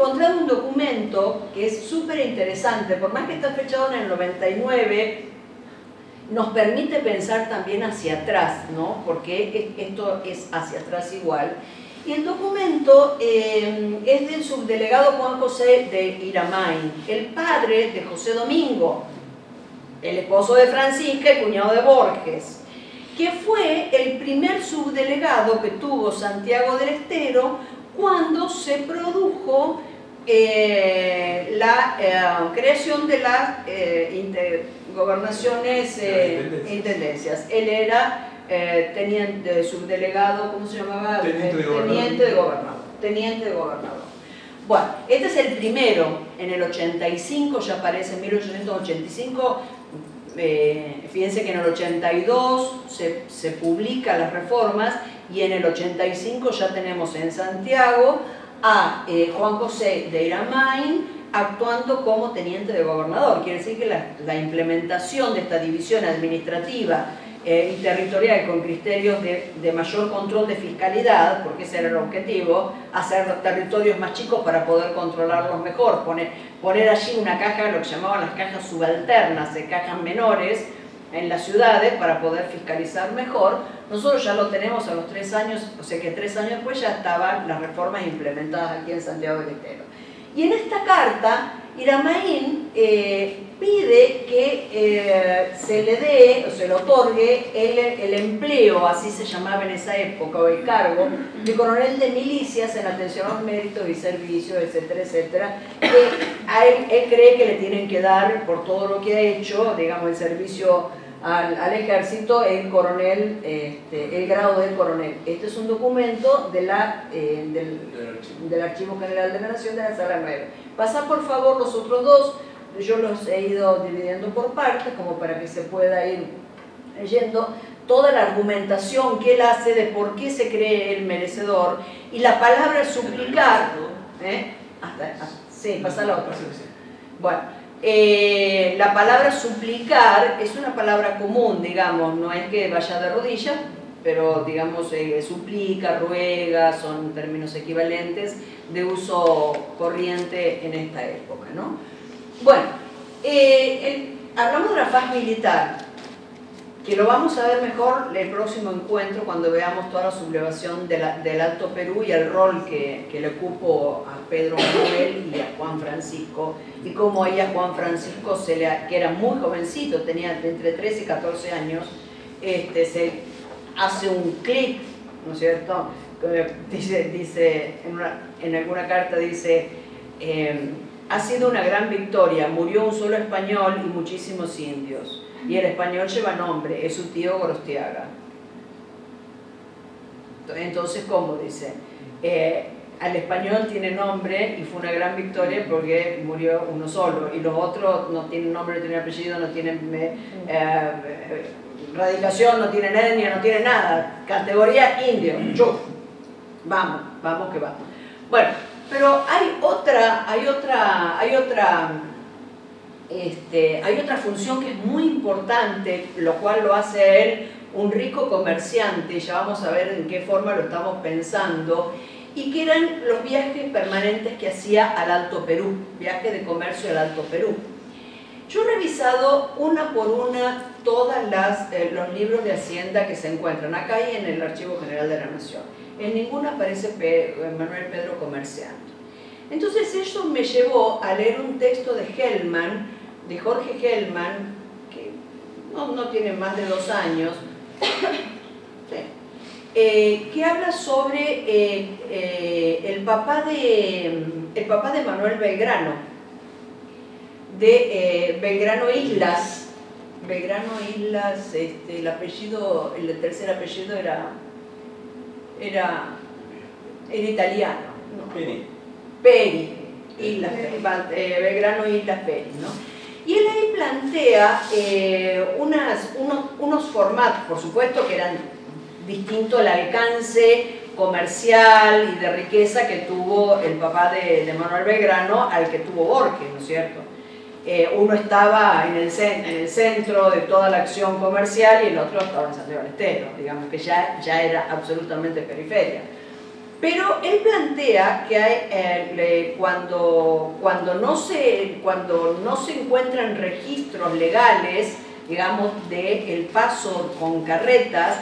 encontrado un documento que es súper interesante, por más que está fechado en el 99, nos permite pensar también hacia atrás, ¿no? porque esto es hacia atrás igual. Y el documento eh, es del subdelegado Juan José de Iramain, el padre de José Domingo, el esposo de Francisca y cuñado de Borges, que fue el primer subdelegado que tuvo Santiago del Estero cuando se produjo eh, la eh, creación de las eh, gobernaciones e intendencias. Él era teniente, subdelegado, ¿cómo se llamaba? Teniente de gobernador. Teniente de gobernador. Bueno, este es el primero, en el 85, ya aparece en 1885, fíjense que en el 82 se, se publican las reformas y en el 85 ya tenemos en Santiago a eh, Juan José de Iramain actuando como teniente de gobernador. Quiere decir que la, implementación de esta división administrativa eh, y territorial con criterios de, mayor control de fiscalidad, porque ese era el objetivo, hacer los territorios más chicos para poder controlarlos mejor, poner, poner allí una caja, lo que llamaban las cajas subalternas, de cajas menores, en las ciudades para poder fiscalizar mejor. Nosotros ya lo tenemos a los tres años, o sea que tres años después ya estaban las reformas implementadas aquí en Santiago del Estero. Y en esta carta, Iramaín eh, pide que eh, se le dé o se le otorgue el, empleo, así se llamaba en esa época, o el cargo, de coronel de milicias en atención a los méritos y servicios, etcétera, etcétera, que a él, él cree que le tienen que dar por todo lo que ha hecho, digamos, el servicio al, ejército el coronel, este, el grado de coronel. Este es un documento de la, eh, del, archivo. General de la Nación de la Sala 9. Pasa por favor los otros dos, yo los he ido dividiendo por partes como para que se pueda ir leyendo toda la argumentación que él hace de por qué se cree el merecedor y la palabra suplicar, ¿eh? hasta, sí, pasa la otra. Bueno, eh, la palabra suplicar es una palabra común, digamos, no es que vaya de rodillas, pero digamos eh, suplica, ruega, son términos equivalentes de uso corriente en esta época. ¿no? Bueno, eh, hablamos de la faz militar, que lo vamos a ver mejor el próximo encuentro cuando veamos toda la sublevación del Alto Perú y el rol que, le ocupo a Pedro Manuel y a Juan Francisco y cómo ella Juan Francisco, que era muy jovencito, tenía entre 13 y 14 años, este, se hace un clic, ¿no es cierto? Dice, dice en, alguna carta dice, em, ha sido una gran victoria, murió un solo español y muchísimos indios y el español lleva nombre, es su tío Gorostiaga. Entonces, ¿cómo dice? Eh, al español tiene nombre y fue una gran victoria porque murió uno solo y los otros no tienen nombre, no tienen apellido, no tienen eh, eh, radicación, no tienen etnia, no tienen nada. Categoría indio, yo. Vamos, vamos que vamos. Bueno, pero hay otra, hay otra, hay otra este, hay otra función que es muy importante, lo cual lo hace él un rico comerciante, ya vamos a ver en qué forma lo estamos pensando, y que eran los viajes permanentes que hacía al Alto Perú, viaje de comercio al Alto Perú. Yo he revisado una por una todos eh, los libros de Hacienda que se encuentran acá y en el Archivo General de la Nación. En ninguna aparece Manuel Pedro Comerciante. Entonces eso me llevó a leer un texto de Hellman de Jorge Hellman, que no, tiene más de dos años, eh, que habla sobre eh, eh, el, papá de, el papá de Manuel Belgrano, de Belgrano Islas. Belgrano Islas, este, el apellido, el tercer apellido era, era, italiano. Peri. Peri. Islas, Belgrano Islas Peri, ¿no? Y él ahí plantea eh, unas, unos, formatos, por supuesto que eran distintos al alcance comercial y de riqueza que tuvo el papá de, Manuel Belgrano al que tuvo Borges, ¿no es cierto? Eh, uno estaba en el, en el, centro de toda la acción comercial y el otro estaba en Santiago del digamos que ya, ya era absolutamente periferia. Pero él plantea que hay, eh, cuando, cuando, no se, cuando no se encuentran registros legales, digamos, de el paso con carretas,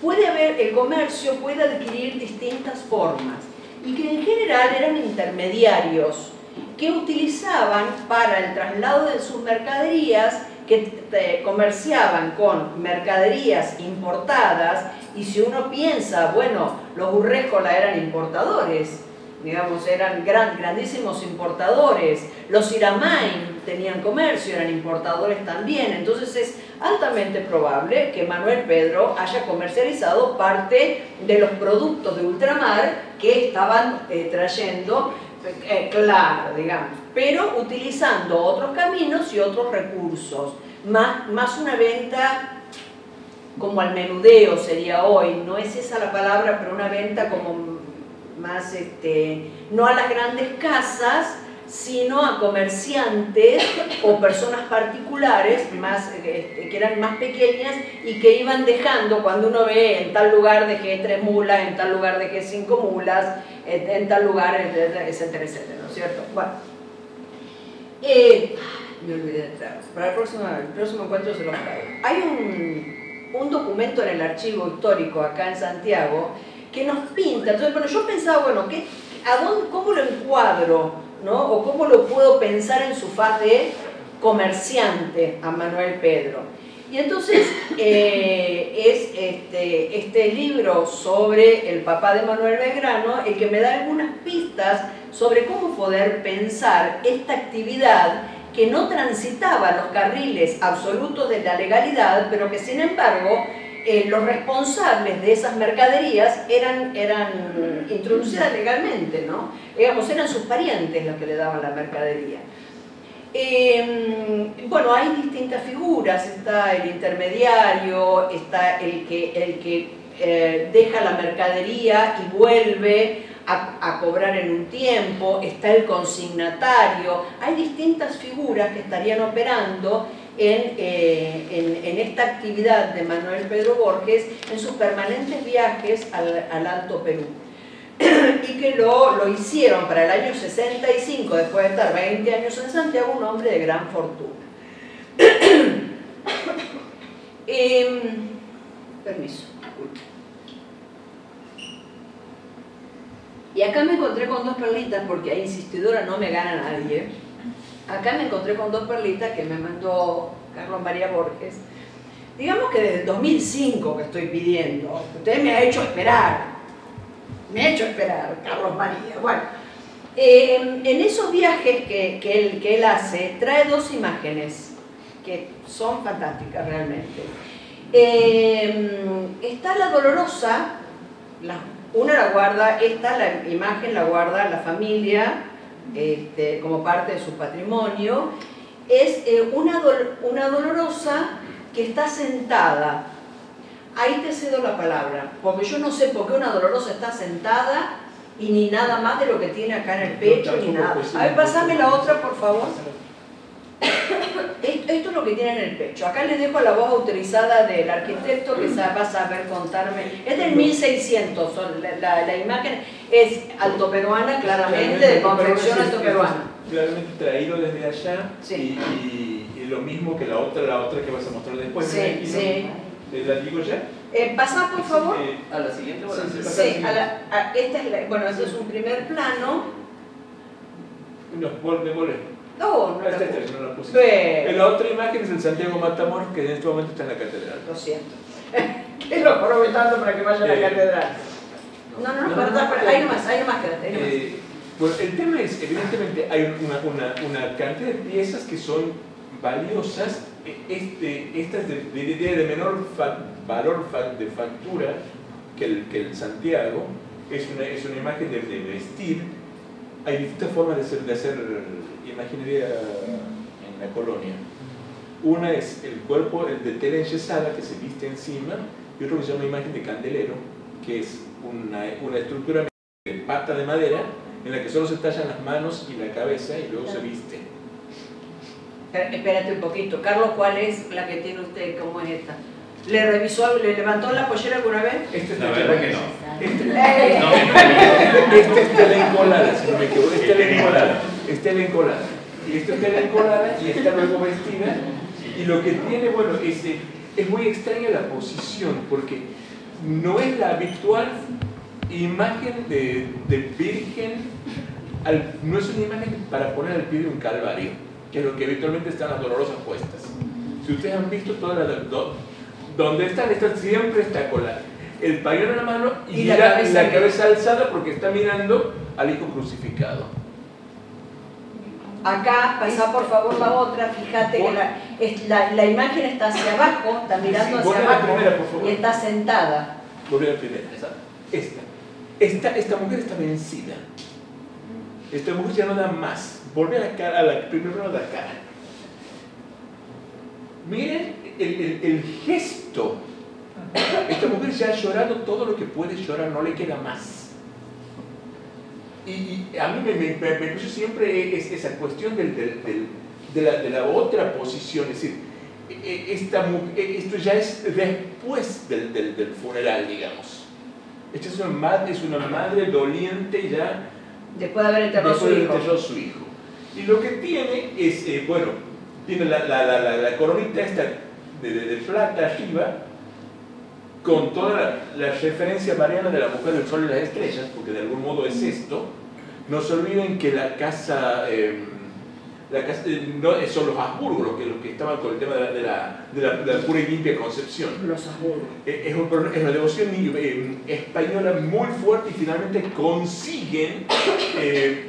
puede haber, el comercio puede adquirir distintas formas. Y que en general eran intermediarios que utilizaban para el traslado de sus mercaderías, que eh, comerciaban con mercaderías importadas, y si uno piensa, bueno, los Urréjola eran importadores, digamos, eran gran, grandísimos importadores, los Iramain tenían comercio, eran importadores también, entonces es altamente probable que Manuel Pedro haya comercializado parte de los productos de ultramar que estaban eh, trayendo eh, claro, digamos, pero utilizando otros caminos y otros recursos, más, más una venta como al menudeo sería hoy, no es esa la palabra, pero una venta como más, este, no a las grandes casas, sino a comerciantes o personas particulares más, este, que eran más pequeñas y que iban dejando, cuando uno ve en tal lugar dejé tres mulas, en tal lugar dejé cinco mulas, en, tal lugar, etcétera, etcétera, ¿no es cierto? Bueno, eh, me olvidé de entrar. Para el próximo, el próximo encuentro se lo traigo. Hay un, un documento en el archivo histórico acá en Santiago que nos pinta, entonces, bueno, yo pensaba, bueno, ¿qué, a dónde, ¿cómo lo encuadro? ¿no? O cómo lo puedo pensar en su faz de comerciante a Manuel Pedro. Y entonces eh, es este, este libro sobre el papá de Manuel Belgrano el que me da algunas pistas sobre cómo poder pensar esta actividad que no transitaba los carriles absolutos de la legalidad, pero que sin embargo eh, los responsables de esas mercaderías eran, eran introducidas legalmente, ¿no? Digamos, eran sus parientes los que le daban la mercadería. Em, bueno, hay distintas figuras, está el intermediario, está el que, el que eh, deja la mercadería y vuelve a, cobrar en un tiempo, está el consignatario, hay distintas figuras que estarían operando eh, en, en, esta actividad de Manuel Pedro Borges en sus permanentes viajes al, al Alto Perú y que lo, lo, hicieron para el año 65, después de estar 20 años en Santiago, un hombre de gran fortuna. eh, permiso. Y acá me encontré con dos perlitas porque a insistidora no me gana nadie acá me encontré con dos perlitas que me mandó Carlos María Borges. Digamos que desde el 2005 que estoy pidiendo, usted me ha hecho esperar, me ha hecho esperar, Carlos María. Bueno, eh, en esos viajes que, él, que él hace, trae dos imágenes que son fantásticas realmente. Eh, está la dolorosa, la, una la guarda, esta la imagen la guarda la familia, este, como parte de su patrimonio, es eh, una, una dolorosa que está sentada. Ahí te cedo la palabra, porque yo no sé por qué una dolorosa está sentada y ni nada más de lo que tiene acá en el pecho, ni nada. A ver, pasame la otra, por favor. Esto es lo que tiene en el pecho. Acá les dejo la voz autorizada del arquitecto que va a saber contarme. Es del 1600, la, la, imagen es altoperuana, claramente, de confección altoperuana. Claramente traído desde allá y, y, lo mismo que la otra, la otra que vas a mostrar después. Sí, sí. ¿La digo ya? Eh, pasa por favor. a la siguiente. Sí, sí, a la, a, esta es bueno, este es un primer plano. No, démosle. No, no. Esta, no la puse. La otra imagen es el Santiago Matamoros que en este momento está en la catedral. Lo siento. ¿Qué lo tanto para que vaya a la eh, catedral? No, no, no, perdón, pero hay más, hay más, quédate. Eh, bueno, el tema es, evidentemente, hay una, una, una cantidad de piezas que son valiosas, e, este, estas de, de, de menor valor de factura que el, que el Santiago, es una, es una imagen de, de vestir, hay distintas formas de hacer, de hacer imaginería en la colonia. Una es el cuerpo el de tela enyesada que se viste encima y otro que se llama imagen de candelero, que es una, una estructura de pata de madera en la que solo se tallan las manos y la cabeza y luego se viste. Espérate un poquito. Carlos, ¿cuál es la que tiene usted? ¿Cómo es esta? ¿Le revisó, le levantó la pollera alguna vez? Esta es la, verdad que no. esta es tela encolada, si no me equivoco, es tela encolada, es tela encolada. Y esta es tela encolada y está luego vestida. Y lo que tiene, bueno, es, es muy extraña la posición, porque no es la habitual imagen de, de virgen, no es una imagen para poner al pie de un calvario, que es lo que habitualmente están las dolorosas puestas. Si ustedes han visto todas las... donde están, están siempre está con el pañuelo en la mano y, la, cabeza, alzada porque está mirando al hijo crucificado. Acá, pasa por favor la otra, fíjate que la, la, imagen está hacia abajo, está mirando hacia abajo y está sentada. Volví a la primera, esta. Esta, esta mujer está vencida. Esta mujer ya no da más. Volve a la cara, a la primera de la cara. Miren el, el, el gesto. Esta mujer ya ha llorado todo lo que puede llorar, no le queda más. Y, a mí me, me, me, siempre es esa cuestión del, del, del, de, la, de, la, otra posición, es decir, e, e, esta, e, esto ya es después del, del funeral, digamos. Esta es una madre, es una madre doliente ya después de haber enterrado, su, hijo. su hijo. Y lo que tiene es, eh, bueno, tiene la, la, la, la, coronita esta de, de, plata arriba, con toda la, referencia mariana de la mujer del sol y las estrellas, porque de algún modo es esto. No se olviden que la casa... Eh, eh, no, son los Habsburgo los que, los que estaban con el tema de la, de la, de la, pura y limpia concepción. Los Habsburgo. Eh, es, es, una devoción eh, española muy fuerte y finalmente consiguen, eh,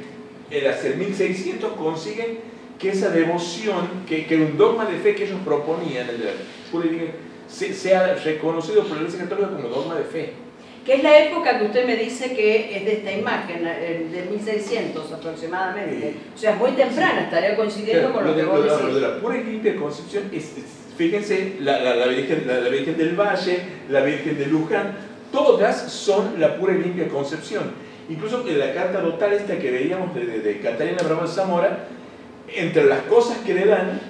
en 1600 consiguen que esa devoción, que, que un dogma de fe que ellos proponían, el de la pura y limpia, sea reconocido por la Iglesia Católica como dogma de fe que es la época que usted me dice que es de esta imagen, de 1600 aproximadamente. O sea, es muy temprana, estaría coincidiendo con lo, que vos decís. Lo de la pura y limpia concepción es, fíjense, la, la, Virgen, la, Virgen del Valle, la Virgen de Luján, todas son la pura y limpia concepción. Incluso en la carta dotal esta que veíamos de, de, Catalina Bravo Zamora, entre las cosas que le dan,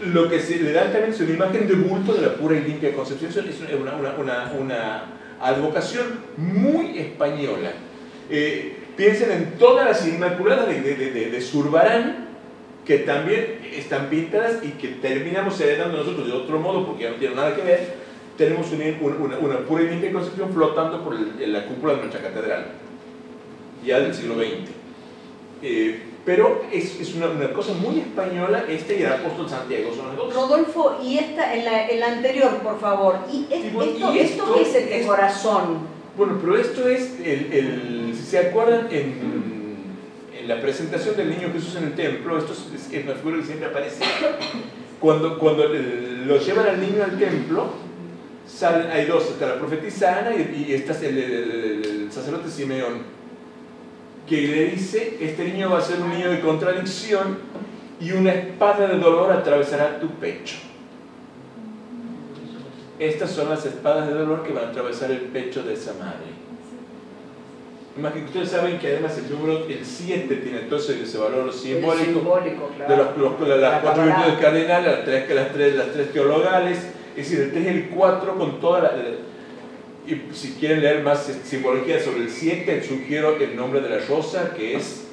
lo que se le dan también es una imagen de bulto de la pura y limpia concepción, es una, una, una, una advocación muy española. Eh, piensen en todas las Inmaculadas de, de, de, de, Zurbarán, que también están pintadas y que terminamos heredando nosotros de otro modo, porque ya no tienen nada que ver. Tenemos una, una, pura y limpia concepción flotando por la cúpula de nuestra catedral, ya del siglo XX. Pero es, es una, una, cosa muy española, este y el apóstol Santiago son los dos. Rodolfo, y esta, en la anterior, por favor, ¿y, esto, esto, qué es el de corazón? Bueno, pero esto es, el, el, si se acuerdan, en, en, la presentación del niño Jesús en el templo, esto es, es una figura que siempre aparece, cuando, cuando lo llevan al niño al templo, salen, hay dos, está la profetisa Ana y, y está el, el sacerdote Simeón que le dice, este niño va a ser un niño de contradicción y una espada de dolor atravesará tu pecho. Estas son las espadas de dolor que van a atravesar el pecho de esa madre. Ustedes saben que además el número, el 7 tiene entonces ese valor simbólico, de los, las cuatro virtudes cardinales, las tres, las, tres, las tres teologales, es decir, el 3 y el 4 con toda la y si quieren leer más simbología sobre el 7, sugiero el nombre de la rosa, que es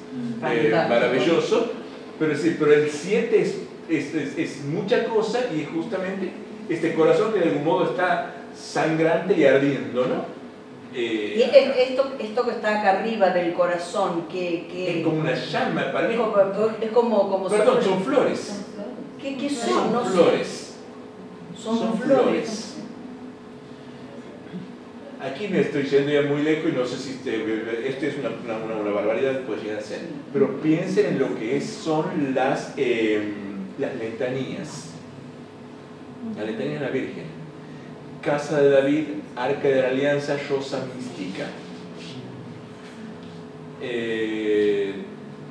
eh, maravilloso. Pero, sí, pero el 7 es, es, es, mucha cosa y justamente este corazón que de algún modo está sangrante y ardiendo, ¿no? Eh, y esto, esto que está acá arriba del corazón, que, que es como una llama, para mí. Es como, como Perdón, son flores. ¿Qué, qué son? Son no flores. Son, son flores. Aquí me estoy yendo ya muy lejos y no sé si este, esto es una, una, barbaridad, puede llegar a ser. Pero piensen en lo que son las, eh, las letanías. La letanía de la Virgen. Casa de David, Arca de la Alianza, Rosa Mística. Eh,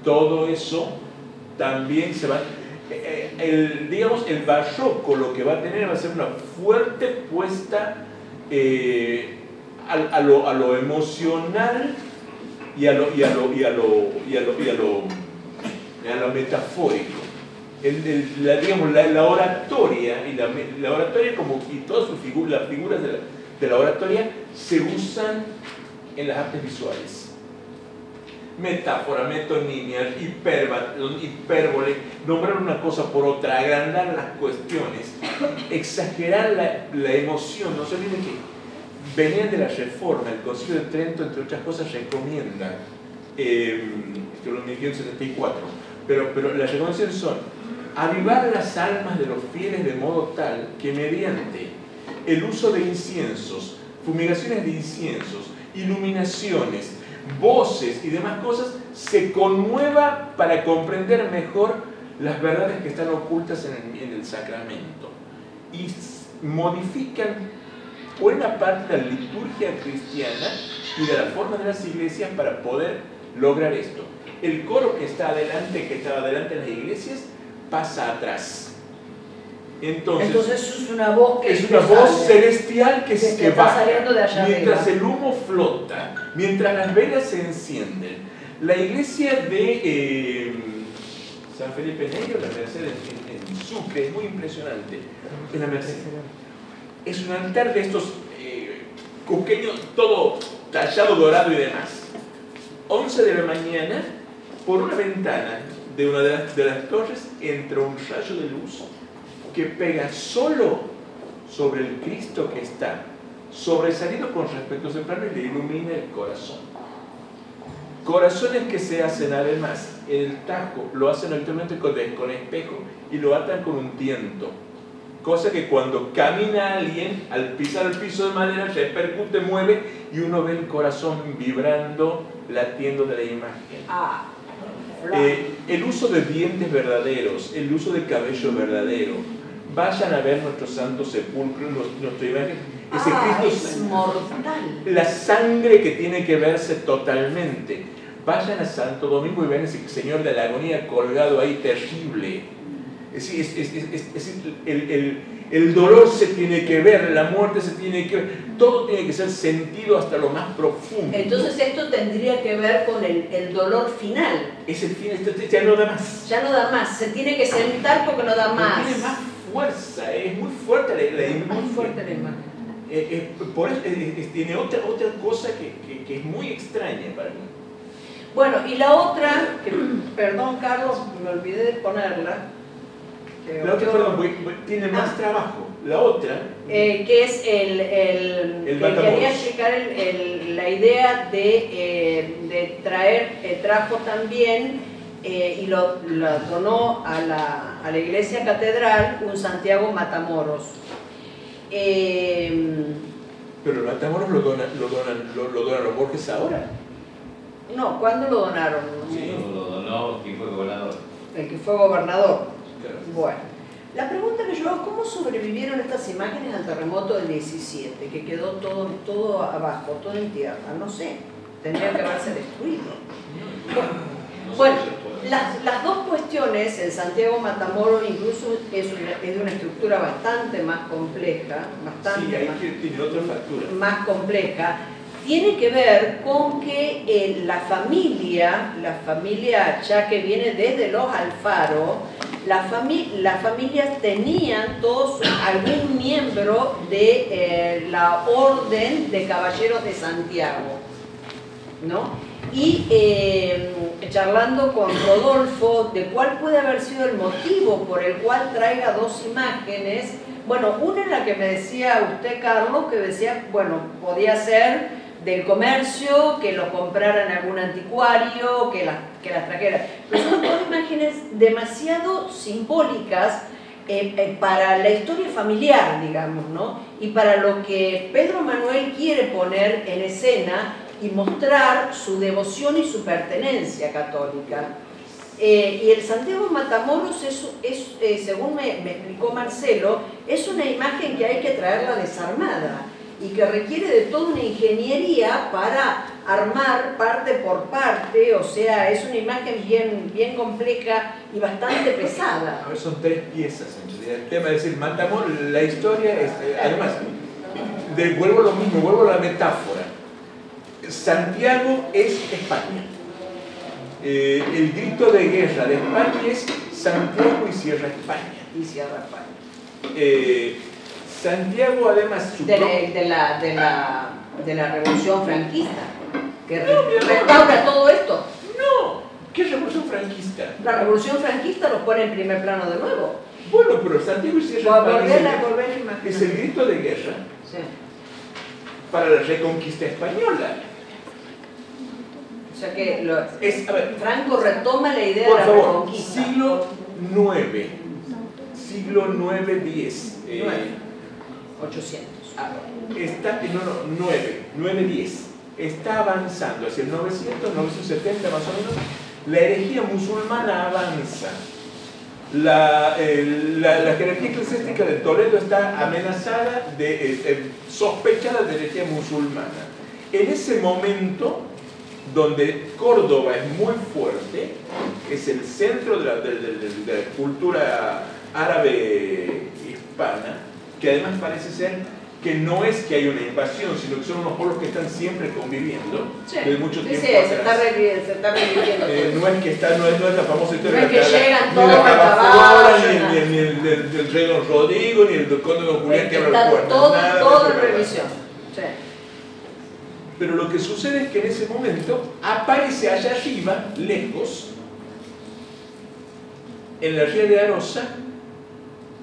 todo eso también se va... Eh, el, digamos, el barroco lo que va a tener va a ser una fuerte puesta eh, a, lo, a lo, emocional y a lo, lo, y a lo, metafórico. El, la, digamos, la, la, oratoria y la, la, oratoria como y todas sus figuras, las figuras de la, la oratoria se usan en las artes visuales. Metáfora, metonimia, hipérbole, nombrar una cosa por otra, agrandar las cuestiones, exagerar la, emoción. No se olviden que venían de la reforma, el Concilio de Trento, entre otras cosas, recomienda, eh, esto en 1574, pero, pero las recomendaciones son avivar las almas de los fieles de modo tal que mediante el uso de inciensos, fumigaciones de inciensos, iluminaciones, voces y demás cosas, se conmueva para comprender mejor las verdades que están ocultas en el, en el sacramento y modifican buena parte de la liturgia cristiana y de la forma de las iglesias para poder lograr esto. El coro que está adelante, que estaba adelante en las iglesias, pasa atrás. Entonces, es una voz es una voz celestial que, que, va mientras el humo flota, mientras las velas se encienden. La iglesia de eh, San Felipe Negro, la Merced en, Sucre, es muy impresionante. En la Merced. Es un altar de estos eh, todo tallado dorado y demás. 11 de la mañana, por una ventana de una de las, de las torres entra un rayo de luz que pega solo sobre el Cristo que está sobresalido con respecto a ese plano y le ilumina el corazón. Corazones que se hacen además el tajo, lo hacen actualmente con, con espejo y lo atan con un tiento. Cosa que cuando camina alguien, al pisar el piso de madera, se percute, mueve y uno ve el corazón vibrando, latiendo de la imagen. Ah. Eh, el uso de dientes verdaderos, el uso de cabello verdadero, vayan a ver nuestro santo sepulcro, nuestra imagen. Ese ah, Cristo es mortal. La sangre que tiene que verse totalmente. Vayan a Santo Domingo y ven ese Señor de la agonía colgado ahí terrible. Es, es, es, el, el, dolor se tiene que ver, la muerte se tiene que ver, todo tiene que ser sentido hasta lo más profundo. Entonces esto tendría que ver con el, el dolor final. Es el final, ya no da más. Ya no da más, se tiene que sentar porque no da más. tiene más fuerza, es muy fuerte la, imagen. Muy fuerte la imagen. Eh, eh, por eso, eh, tiene otra, otra cosa que, que, es muy extraña para mí. Bueno, y la otra, que, perdón Carlos, me olvidé de ponerla. La otra, perdón, tiene más ah. trabajo. La otra. que es el. el, el que quería explicar el, la idea de, de traer, trajo también y lo, lo donó a la, a la iglesia catedral un Santiago Matamoros. Eh, Pero Matamoros lo donan, lo, donan, lo, lo donan los Borges ahora. No, ¿cuándo lo donaron? Sí, lo donó quien fue gobernador. El que fue gobernador. Bueno, la pregunta que yo hago, ¿cómo sobrevivieron estas imágenes al terremoto del 17? Que quedó todo, todo abajo, todo en tierra, no sé. Tendría que haberse destruido. Bueno, las, las, dos cuestiones, el Santiago Matamoros incluso es, es, de una estructura bastante más compleja, bastante más, más compleja, tiene que ver con que eh, la familia, la familia ya que viene desde los Alfaro, las familias tenían todos algún miembro de eh, la Orden de Caballeros de Santiago, ¿no? y eh, charlando con Rodolfo de cuál puede haber sido el motivo por el cual traiga dos imágenes. Bueno, una es la que me decía usted, Carlos, que decía, bueno, podía ser del comercio, que lo compraran algún anticuario, que, la, que las trajera. Pero son dos imágenes demasiado simbólicas eh, eh, para la historia familiar, digamos, ¿no? Y para lo que Pedro Manuel quiere poner en escena y mostrar su devoción y su pertenencia católica. Eh, y el Santiago Matamoros, es, es según me, explicó Marcelo, es una imagen que hay que traerla desarmada y que requiere de toda una ingeniería para armar parte por parte, o sea, es una imagen bien, bien compleja y bastante pesada. A ver, son tres piezas El tema es decir, Matamoros, la historia, es, eh, además, vuelvo lo mismo, vuelvo a la metáfora Santiago es España. Eh, el grito de guerra de España es Santiago y Sierra España. Y Sierra España. Eh, Santiago además... De, la, de, la, de, la, de, la, Revolución Franquista. que No, restaura todo esto. No, ¿qué revolución franquista? La revolución franquista los pone en primer plano de nuevo. Bueno, pero Santiago y Sierra es el grito de guerra Sí. para la reconquista española. O sea que lo- Es, a ver, Franco retoma la idea por de la favor, reconquista. siglo IX, siglo IX, X, eh, Nueve. 800. está, no, no, 9, 9, 10, está avanzando hacia el 900, 970 más o menos, la herejía musulmana avanza. La, eh, la, la jerarquía eclesiástica de Toledo está amenazada, de, eh, sospechada de herejía musulmana. En ese momento, donde Córdoba es muy fuerte, es el centro de la, de- de- de la cultura árabe hispana, que además parece ser que no es que hay una invasión, sino que son unos pueblos que están siempre conviviendo Sí. desde mucho Sí, tiempo sí, se está, revi- se está reviviendo Eh, todo. no es que está, no es, no es la famosa historia No es de la- que llegan todos la ni, ni, ni el del, del rey Don Rodrigo, ni el del conde Don Julián que abre las Está puertas. todo, nada todo en revisión. Sí. Pero lo que sucede es que en ese momento aparece allá arriba, lejos, en la ría de Arosa,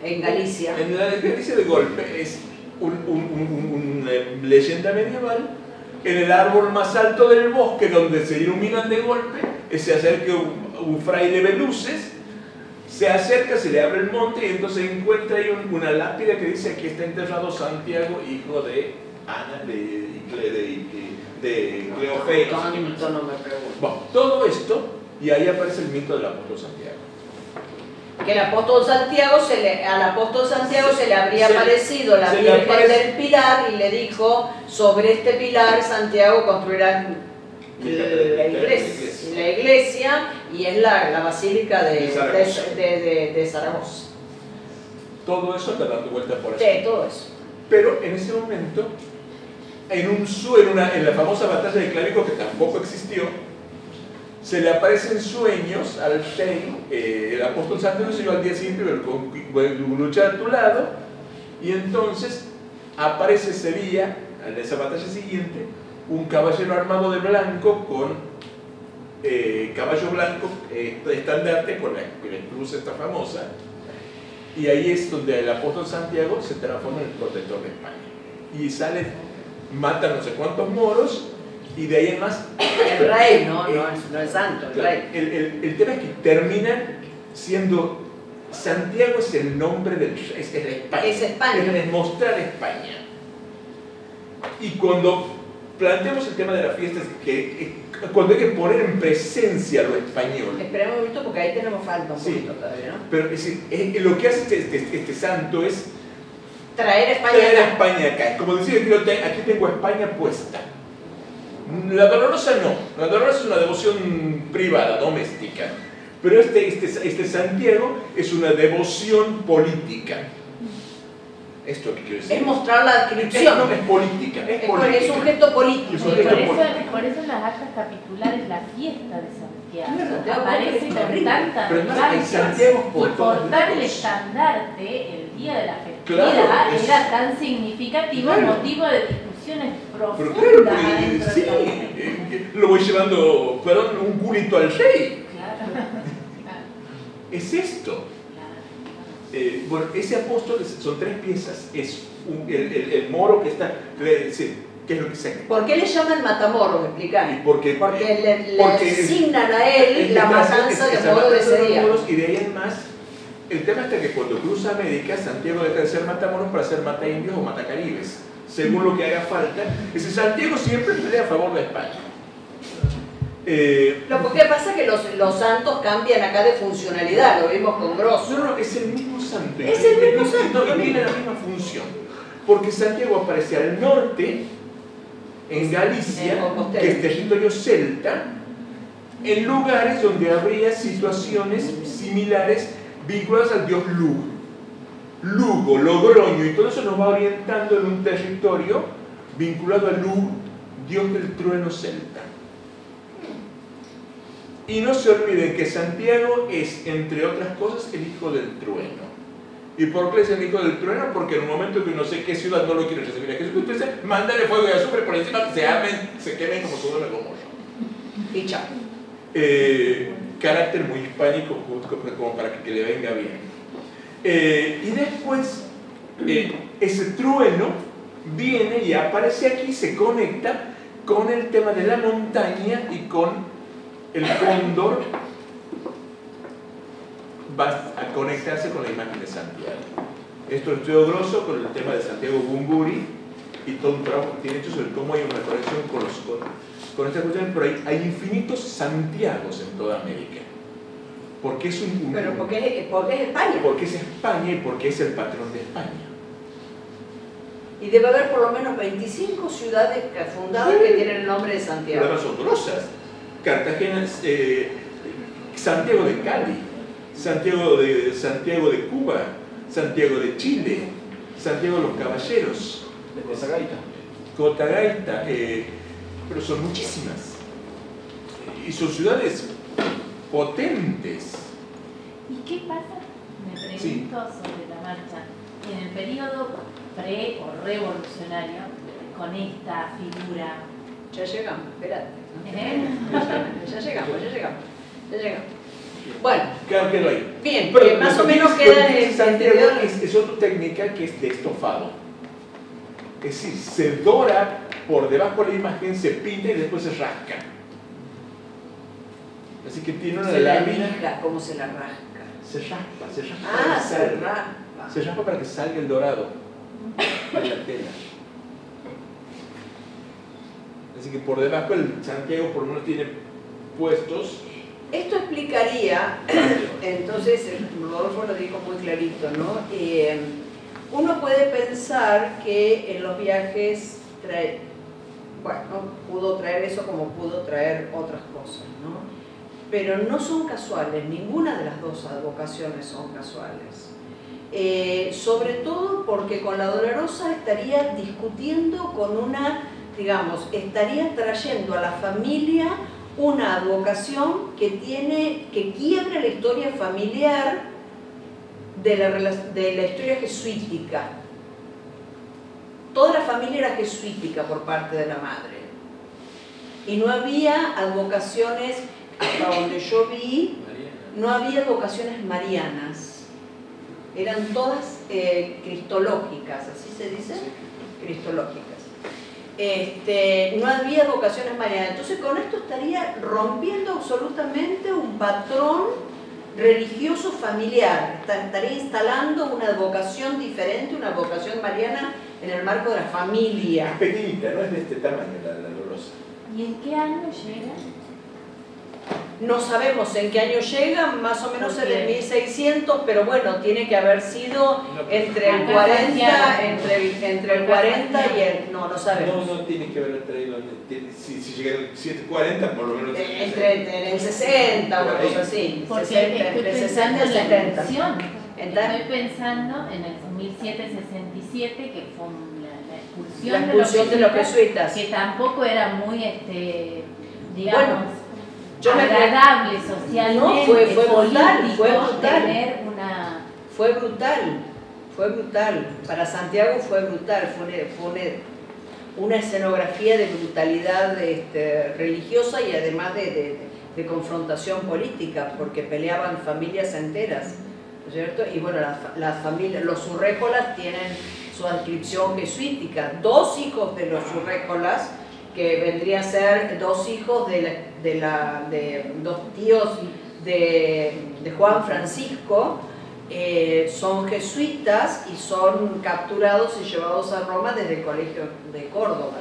En Galicia. en la Galicia de golpe, es un- un- un- un- una leyenda medieval, en el árbol más alto del bosque, donde se iluminan de golpe, eh, se acerca un, un fraile de luces, se acerca, se le abre el monte y entonces encuentra ahí un- una lápida que dice aquí está enterrado Santiago, hijo de Ana, de, de, de, de Cleofeo. Bueno, todo esto, y ahí aparece el mito del apóstol Santiago. Que el apóstol Santiago se le, al apóstol Santiago se, le habría Se- aparecido la Virgen aparece- del Pilar y le dijo, sobre este pilar Santiago construirá la iglesia, iglesia. la iglesia y es la, la basílica de, De de, Zaragoza. de- de- de Zaragoza. Todo eso está dando vueltas por así. Sí, todo eso. Pero en ese momento, en, un, en, una, en la famosa batalla de Clavijo, que tampoco existió, se le aparecen sueños al rey, el apóstol Santiago se yo al día siguiente voy a tu lado, y entonces aparece ese día, en esa batalla siguiente, un caballero armado de blanco con eh, caballo blanco, eh, estandarte con la, con la cruz esta famosa, y ahí es donde el apóstol Santiago se transforma en el protector de España. Y sale, mata no sé cuántos moros, y de ahí en más. El rey, no, eh, no, es, no es santo, el claro, rey. el, el- el tema es que termina siendo. Santiago es el nombre del rey, es, es España. Es España. Es mostrar España. Y cuando planteamos el tema de las fiestas, que, cuando hay que poner en presencia lo español, Esperemos un momento porque ahí tenemos falta un Sí. poquito todavía, ¿no? pero es decir, lo que hace este, este- este santo es Traer España traer acá. España acá. Como decir, aquí tengo España puesta. La dolorosa no. La dolorosa es una devoción privada, doméstica. Pero este, este, este Santiago es una devoción política. ¿Esto qué quiero decir? Es mostrar la Es- adscripción. no, es política. Es, Es, política. es un gesto político. Es un por, gesto eso, político. por eso en las actas capitulares la fiesta de Santiago Claro, aparece con tanta Pero además Santiago por y portar el estandarte el día de la festividad Claro, era tan significativo, Claro. motivo de Pero profundas claro, porque, adentro sí, eh, lo voy llevando, perdón, un culito al rey. Claro. Es esto. Eh, bueno, ese apóstol es- son tres piezas. Es un- el, el- el moro que está. le- sí, ¿Qué es lo que se ¿Por qué le llaman matamoros? Y Explicar. porque, Porque le, le porque asignan a él la matanza de ese día. moros Y de ahí en más, el tema está que cuando cruza América, Santiago deja de ser matamoros para ser mata indios o mata caribes, según lo que haga falta. Ese Santiago siempre pelea a favor de España. Eh, Lo que pasa es que los, los santos cambian acá de funcionalidad, lo vimos con Grosso. No, no, es el mismo santo. Es el mismo santo, y- tiene la misma función. Porque Santiago aparece al norte, en Galicia, que es territorio celta, en lugares donde habría situaciones similares vinculadas al dios Lugo. Lugo, Logroño, y todo eso nos va orientando en un territorio vinculado a Lugo, dios del trueno celta. Y no se olviden que Santiago es, entre otras cosas, el hijo del trueno. ¿Y por qué es el hijo del trueno? Porque en un momento que no sé qué ciudad no lo quiere recibir a Jesucristo, dice, mándale fuego y azufre por encima se amen, se quemen como Sodoma y Gomorra. Y chao. Eh, carácter muy hispánico justo como para que le venga bien. Eh, y después, eh, ese trueno viene y aparece aquí, se conecta con el tema de la montaña y con el cóndor va a conectarse con la imagen de Santiago. Esto es estudio grosso con el tema de Santiago Bumburi y todo un trabajo que tiene hecho sobre cómo hay una conexión con, los, con, esta cuestión, pero hay infinitos Santiagos en toda América. Porque es un, un- Pero porque es, porque es España. porque es España y porque es el patrón de España. Y debe haber por lo menos 25 ciudades fundadas que tienen el nombre de Santiago. además son grosas. Cartagena, eh, Santiago de Cali, Santiago de, Santiago de Cuba, Santiago de Chile, Santiago de los Caballeros, Cotagaita, eh, pero son muchísimas. Y son ciudades potentes. ¿Y qué pasa? Me pregunto Sí. sobre la marcha. En el periodo pre o revolucionario, con esta figura. Ya llegamos, espérate. ¿eh? Ya llegamos, ya llegamos. Ya llegamos. Bueno, Claro que lo hay. bien, Pero que más o menos queda en Santiago es otra técnica que es de estofado. Es decir, se dora por debajo de la imagen, se pinta y después se rasca. Así que tiene una Se lámina. ¿cómo se la rasca? Se raspa, se raspa. Ah, se raspa. Se raspa para que salga el dorado de la tela. Así que por debajo el Santiago por lo menos tiene puestos. Esto explicaría, entonces, Rodolfo lo dijo muy clarito, ¿no? Eh, uno puede pensar que en los viajes trae, bueno, pudo traer eso como pudo traer otras cosas, ¿no? Pero no son casuales, ninguna de las dos advocaciones son casuales. Eh, sobre todo porque con la dolorosa estaría discutiendo con una, digamos, estaría trayendo a la familia una advocación que tiene, que quiebra la historia familiar de la, de la historia jesuítica. Toda la familia era jesuítica por parte de la madre. Y no había advocaciones, hasta donde yo vi, no había advocaciones marianas. Eran todas eh, cristológicas, ¿así se dice? Cristológicas. Este, no había vocaciones marianas. Entonces con esto estaría rompiendo absolutamente un patrón religioso familiar. Estaría instalando una vocación diferente, una vocación mariana en el marco de la Es familia. pequeñita, no es de este tamaño la, la dolorosa. ¿Y en qué año llega? No sabemos en qué año llega, más o menos en el Ok. 1600, pero bueno, tiene que haber sido entre el Acá 40, Santiago. entre el, entre el 40 y el... No, no sabemos. No, no tiene que haber traído. tiene- Si, si llega el 740, por lo menos. Entre, entre el 60, una Por ahí. cosa así. Porque 60, estoy entre 60 pensando y en la 70. expulsión. Entonces- Estoy pensando en el 1767, que fue la, la expulsión, La expulsión de los jesuitas. que tampoco era muy, este, digamos, Bueno, yo me agradable socialmente, No, fue- fue brutal, fue brutal. tener una... Fue brutal, fue brutal. Para Santiago fue brutal, fue una, fue una- una escenografía de brutalidad este, religiosa y además de, de- de confrontación política, porque peleaban familias enteras, ¿no es cierto? Y bueno, las, las familias, los surrécolas tienen su adscripción jesuítica. Dos hijos de los surrécolas, que vendrían a ser dos hijos de, la, de, la- de dos tíos de, de Juan Francisco, eh, son jesuitas y son capturados y llevados a Roma desde el colegio de Córdoba.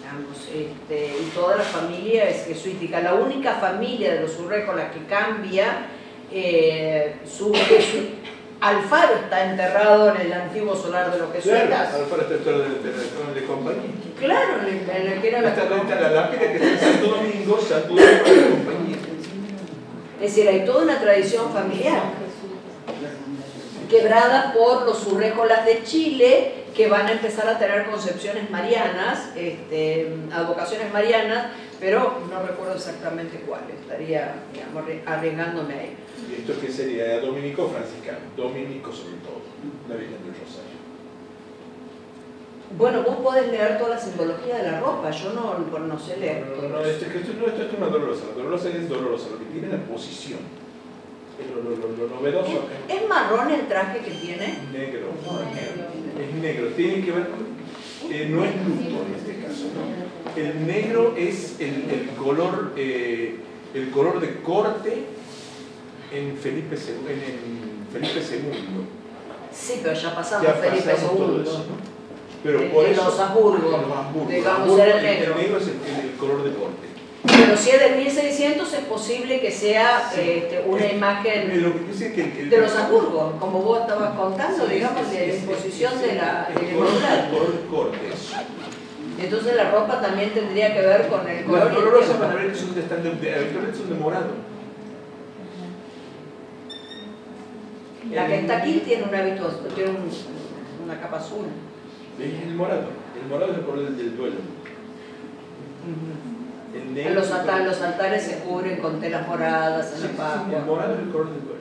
Digamos, este, y toda la familia es jesuítica. La única familia de los urrécolas que cambia, eh, su Alfaro está enterrado en el antiguo solar de los Claro, jesuitas. ahora está todo de, de, de, de compañía. Claro, en el- en el que era la está la lápida que está en Santo Domingo, Santo Domingo de compañía. Es decir, hay toda una tradición familiar quebrada por los surrécolas de Chile que van a empezar a tener concepciones marianas, este, advocaciones marianas, pero no recuerdo exactamente cuáles, estaría digamos, arri- arriesgándome ahí. Esto que sería dominico franciscano, dominico sobre todo, la Virgen del Rosario. Bueno, vos podés leer toda la simbología de la ropa, yo no, no sé leer. No, no, no, eso. esto, esto, no, esto es una dolorosa, la dolorosa es dolorosa, lo que tiene es la posición. Es lo, lo, lo, lo novedoso ¿Es, es marrón el traje que tiene? es negro. Es negro, tiene que ver con. eh, no es luto en este caso, ¿no? El negro es el, el color, eh, el color de corte en Felipe II. En, Felipe II. Sí, pero ya pasamos Ya Felipe pasamos todo II. eso, ¿no? Pero En- por en eso. los Habsburgo, Habsburgo. digamos, el negro. El negro es el, el- el color de corte. Pero si es de 1600 es posible que sea Sí. este, una Es- imagen que el, el- de los Habsburgo, como vos estabas contando, Sí, digamos, sí, de la sí, de la el el eso. Entonces la ropa también tendría que ver con el color. Las el tiempo. van a ver que son de, de, de morado. La que está aquí tiene un hábito, tiene un- una capa azul. Es el morado. El morado es el color del, duelo. El negro Los, es el alta- color- los altares se cubren con telas moradas en la el morado es el color del duelo.